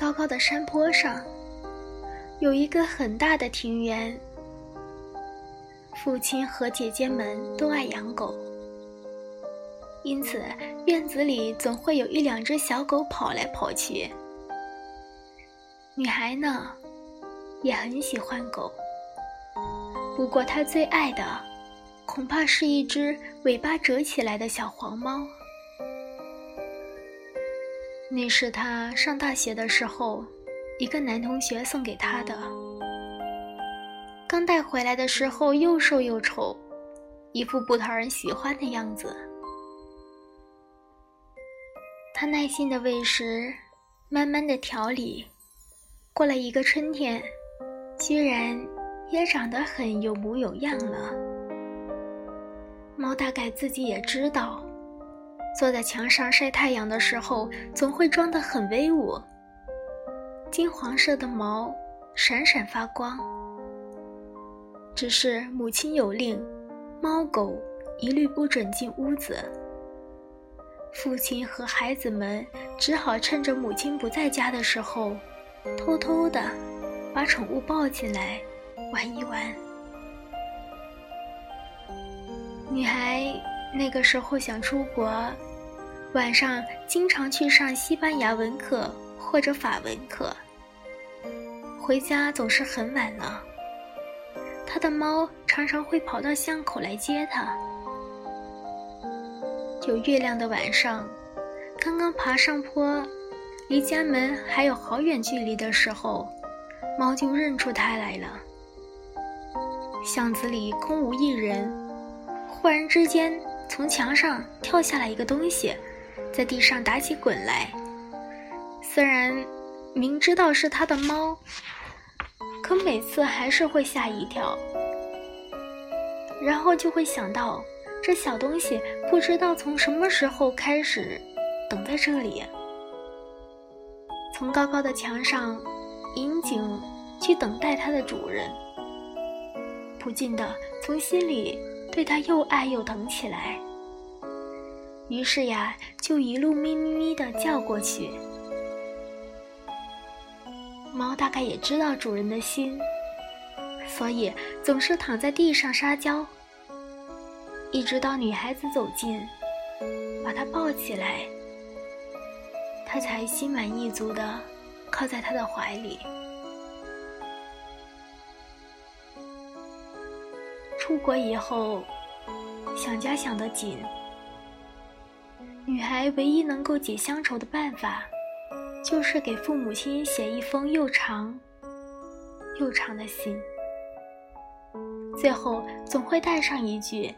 高高的山坡上，有一个很大的庭园。父亲和姐姐们都爱养狗，因此院子里总会有一两只小狗跑来跑去。女孩呢，也很喜欢狗，不过她最爱的，恐怕是一只尾巴折起来的小黄猫。那是他上大学的时候，一个男同学送给他的。刚带回来的时候又瘦又丑，一副不讨人喜欢的样子。他耐心的喂食，慢慢的调理，过了一个春天，居然也长得很有模有样了。猫大概自己也知道，坐在墙上晒太阳的时候，总会装得很威武。金黄色的毛闪闪发光。只是母亲有令，猫狗一律不准进屋子。父亲和孩子们只好趁着母亲不在家的时候，偷偷的把宠物抱进来玩一玩。女孩那个时候想出国，晚上经常去上西班牙文课或者法文课，回家总是很晚了。他的猫常常会跑到巷口来接他。有月亮的晚上，刚刚爬上坡，离家门还有好远距离的时候，猫就认出他来了。巷子里空无一人，忽然之间，从墙上跳下来一个东西，在地上打起滚来。虽然明知道是他的猫。可每次还是会吓一跳，然后就会想到，这小东西不知道从什么时候开始等在这里，从高高的墙上引颈去等待它的主人，不禁的从心里对它又爱又疼起来。于是呀，就一路咪咪咪的叫过去。猫大概也知道主人的心，所以总是躺在地上撒娇。一直到女孩子走近，把它抱起来，它才心满意足的靠在他的怀里。出国以后，想家想得紧，女孩唯一能够解乡愁的办法。就是给父母亲写一封又长又长的信，最后总会带上一句：“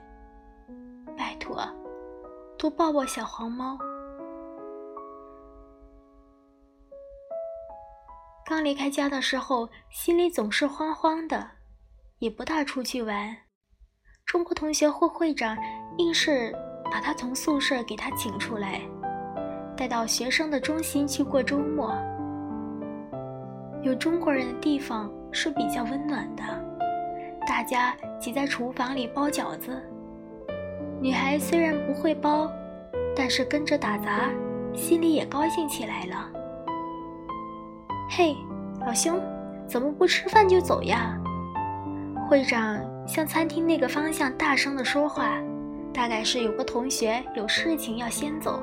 拜托，多抱抱小黄猫。”刚离开家的时候，心里总是慌慌的，也不大出去玩。中国同学会会长硬是把他从宿舍给他请出来。带到学生的中心去过周末。有中国人的地方是比较温暖的，大家挤在厨房里包饺子。女孩虽然不会包，但是跟着打杂，心里也高兴起来了。嘿，老兄，怎么不吃饭就走呀？会长向餐厅那个方向大声地说话，大概是有个同学有事情要先走。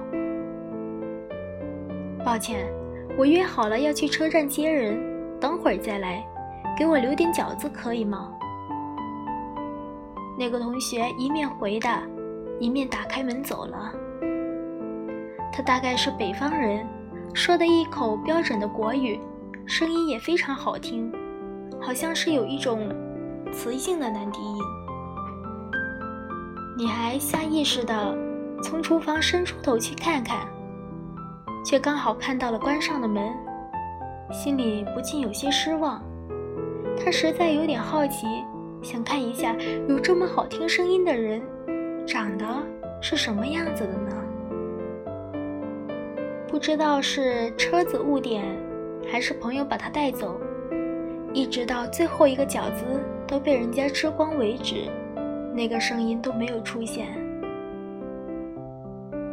抱歉，我约好了要去车站接人，等会儿再来，给我留点饺子可以吗？那个同学一面回答，一面打开门走了。他大概是北方人，说的一口标准的国语，声音也非常好听，好像是有一种磁性的男低音。女孩下意识地从厨房伸出头去看看。却刚好看到了关上的门，心里不禁有些失望。他实在有点好奇，想看一下有这么好听声音的人，长得是什么样子的呢？不知道是车子误点，还是朋友把他带走，一直到最后一个饺子都被人家吃光为止，那个声音都没有出现。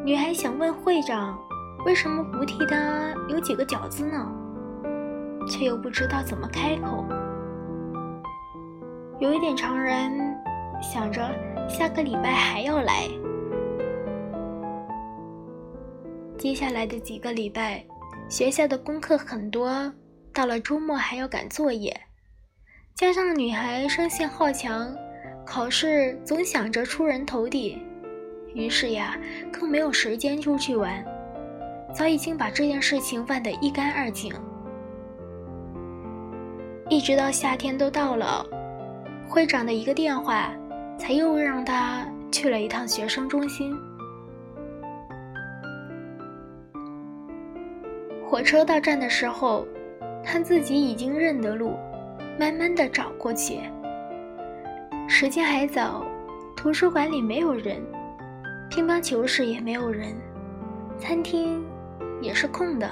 女孩想问会长，为什么不替他有几个饺子呢？却又不知道怎么开口。有一点常人，想着下个礼拜还要来。接下来的几个礼拜，学校的功课很多，到了周末还要赶作业，加上女孩生性好强，考试总想着出人头地，于是呀，更没有时间出去玩，早已经把这件事情忘得一干二净。一直到夏天都到了，会长的一个电话，才又让他去了一趟学生中心。火车到站的时候，他自己已经认得路，慢慢的找过去。时间还早，图书馆里没有人，乒乓球室也没有人，餐厅也是空的。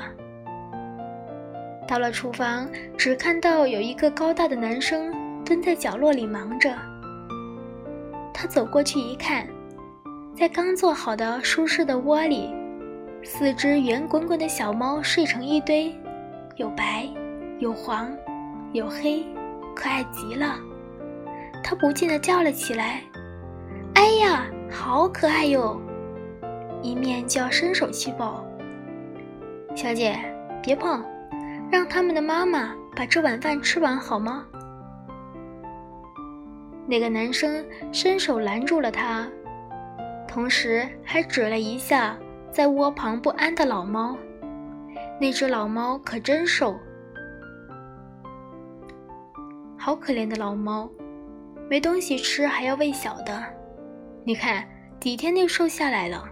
到了厨房，只看到有一个高大的男生蹲在角落里忙着。他走过去一看，在刚做好的舒适的窝里。四只圆滚滚的小猫睡成一堆，有白，有黄，有黑，可爱极了。他不禁地叫了起来：“哎呀，好可爱哟！”一面就要伸手去抱。小姐，别碰，让他们的妈妈把这碗饭吃完好吗？那个男生伸手拦住了他，同时还指了一下。在窝旁不安的老猫，那只老猫可真瘦，好可怜的老猫，没东西吃还要喂小的，你看几天内瘦下来了。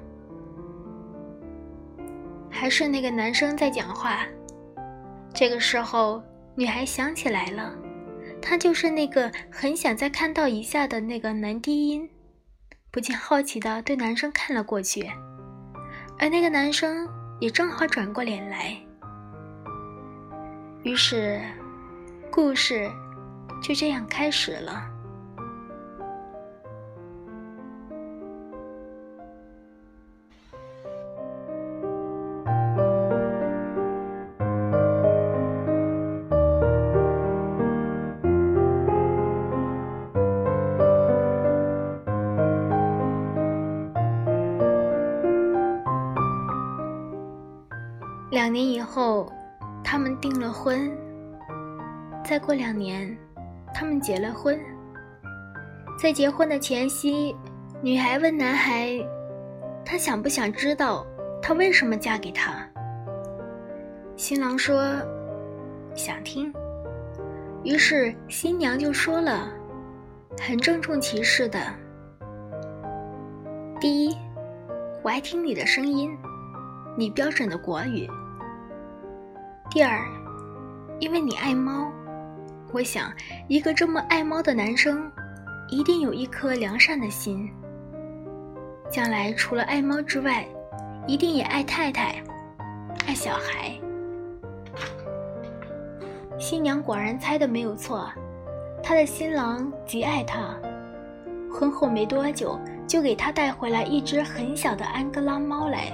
还是那个男生在讲话。这个时候，女孩想起来了，他就是那个很想再看到一下的那个男低音，不禁好奇的对男生看了过去。而那个男生也正好转过脸来，于是，故事就这样开始了。两年以后，他们订了婚。再过两年，他们结了婚。在结婚的前夕，女孩问男孩：“他想不想知道她为什么嫁给他？”新郎说：“想听。”于是新娘就说了，很郑重其事的：“第一，我爱听你的声音，你标准的国语。”第二，因为你爱猫，我想一个这么爱猫的男生，一定有一颗良善的心。将来除了爱猫之外，一定也爱太太，爱小孩。新娘果然猜的没有错，她的新郎极爱她，婚后没多久就给她带回来一只很小的安哥拉猫来。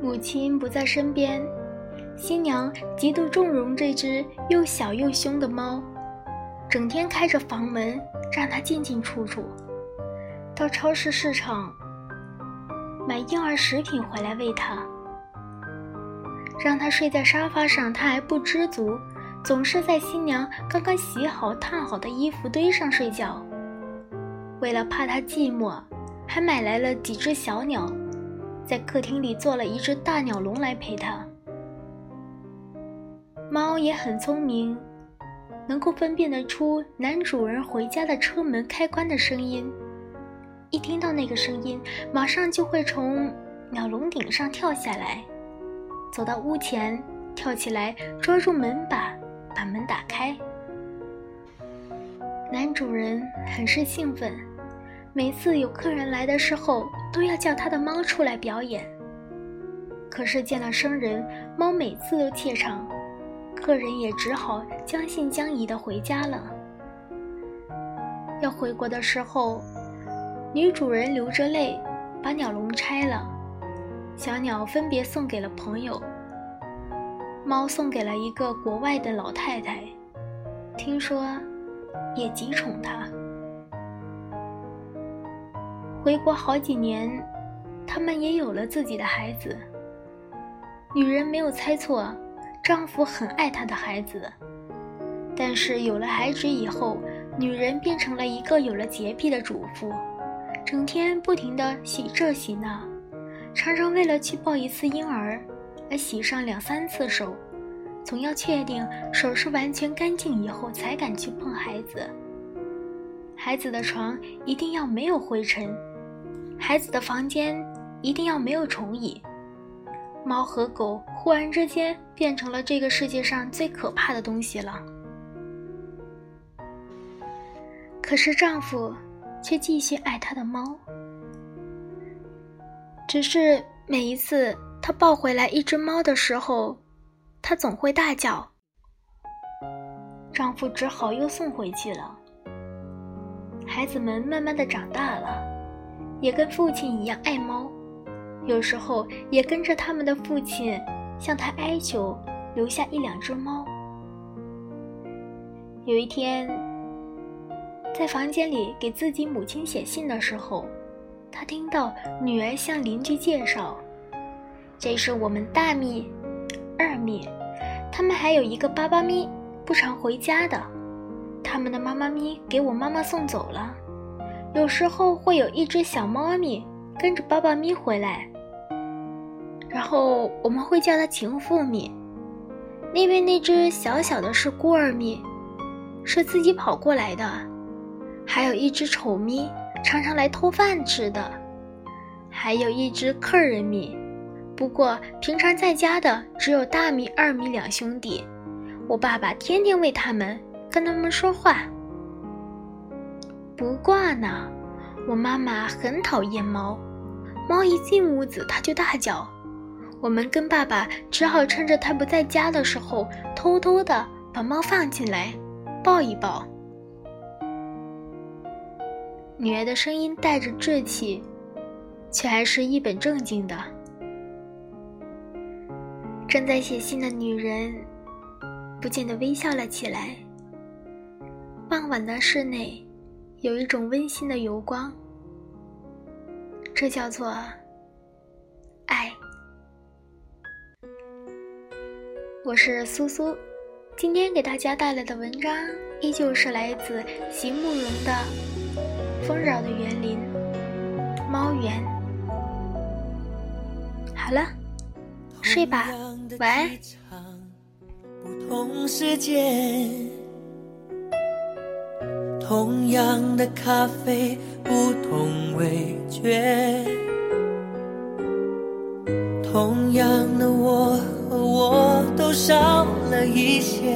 母亲不在身边，新娘极度纵容这只又小又凶的猫，整天开着房门让它进进出出，到超市市场买婴儿食品回来喂它，让它睡在沙发上，它还不知足，总是在新娘刚刚洗好烫好的衣服堆上睡觉。为了怕它寂寞，还买来了几只小鸟。在客厅里做了一只大鸟笼来陪它。猫也很聪明，能够分辨得出男主人回家的车门开关的声音。一听到那个声音，马上就会从鸟笼顶上跳下来，走到屋前，跳起来抓住门把，把门打开。男主人很是兴奋。每次有客人来的时候，都要叫他的猫出来表演。可是见了生人，猫每次都怯场，客人也只好将信将疑的回家了。要回国的时候，女主人流着泪，把鸟笼拆了，小鸟分别送给了朋友。猫送给了一个国外的老太太，听说也极宠它。回国好几年，他们也有了自己的孩子。女人没有猜错，丈夫很爱她的孩子。但是有了孩子以后，女人变成了一个有了洁癖的主妇，整天不停地洗这洗那，常常为了去抱一次婴儿。而洗上两三次手，总要确定手是完全干净以后才敢去碰孩子。孩子的床一定要没有灰尘，孩子的房间一定要没有虫蚁。猫和狗忽然之间变成了这个世界上最可怕的东西了。可是丈夫却继续爱他的猫，只是每一次。他抱回来一只猫的时候，他总会大叫。丈夫只好又送回去了。孩子们慢慢的长大了，也跟父亲一样爱猫，有时候也跟着他们的父亲向他哀求留下一两只猫。有一天，在房间里给自己母亲写信的时候，他听到女儿向邻居介绍。这是我们大咪、二咪，他们还有一个巴巴咪，不常回家的。他们的妈妈咪给我妈妈送走了。有时候会有一只小猫咪跟着巴巴咪回来，然后我们会叫它情妇咪。那边那只小小的是孤儿咪，是自己跑过来的。还有一只丑咪，常常来偷饭吃的。还有一只客人咪。不过，平常在家的只有大米、二米两兄弟。我爸爸天天喂他们跟他们说话。不挂呢，我妈妈很讨厌猫，猫一进屋子它就大叫。我们跟爸爸只好趁着他不在家的时候，偷偷的把猫放进来，抱一抱。女儿的声音带着稚气，却还是一本正经的。正在写信的女人，不禁的微笑了起来。傍晚的室内，有一种温馨的油光，这叫做我是苏苏，今天给大家带来的文章依旧是来自席慕容的《丰饶的园林》猫园。好了，睡吧。晚安。不同时间，同样的咖啡，不同味觉。同样的我和我都少了一些。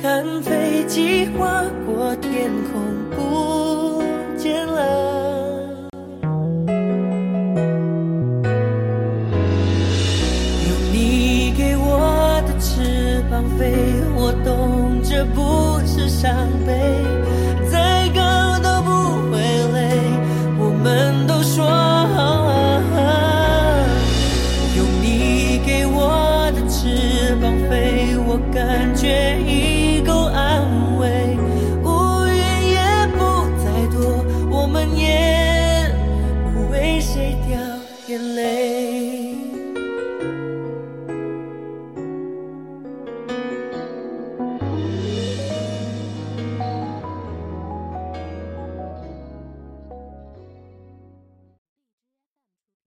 看飞机划过天空，不见了你给我的翅膀。飞，我懂这不是伤悲。的翅膀飞我感觉已够安慰。